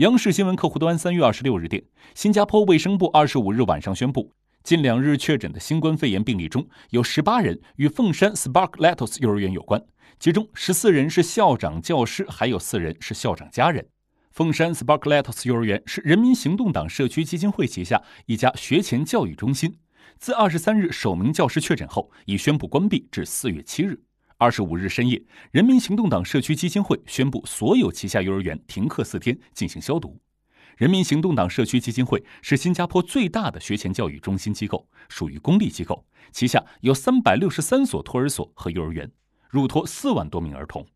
央视新闻客户端三月二十六日电，新加坡卫生部二十五日晚上宣布，近两日确诊的新冠肺炎病例中有十八人与凤山 Spark Lettuce 幼儿园有关，其中十四人是校长、教师，还有四人是校长家人。凤山 Spark Lettuce 幼儿园是人民行动党社区基金会旗下一家学前教育中心，自二十三日首名教师确诊后，已宣布关闭至四月七日。二十五日深夜，人民行动党社区基金会宣布所有旗下幼儿园停课四天，进行消毒。人民行动党社区基金会是新加坡最大的学前教育中心机构，属于公立机构，旗下有三百六十三所托儿所和幼儿园，入托四万多名儿童。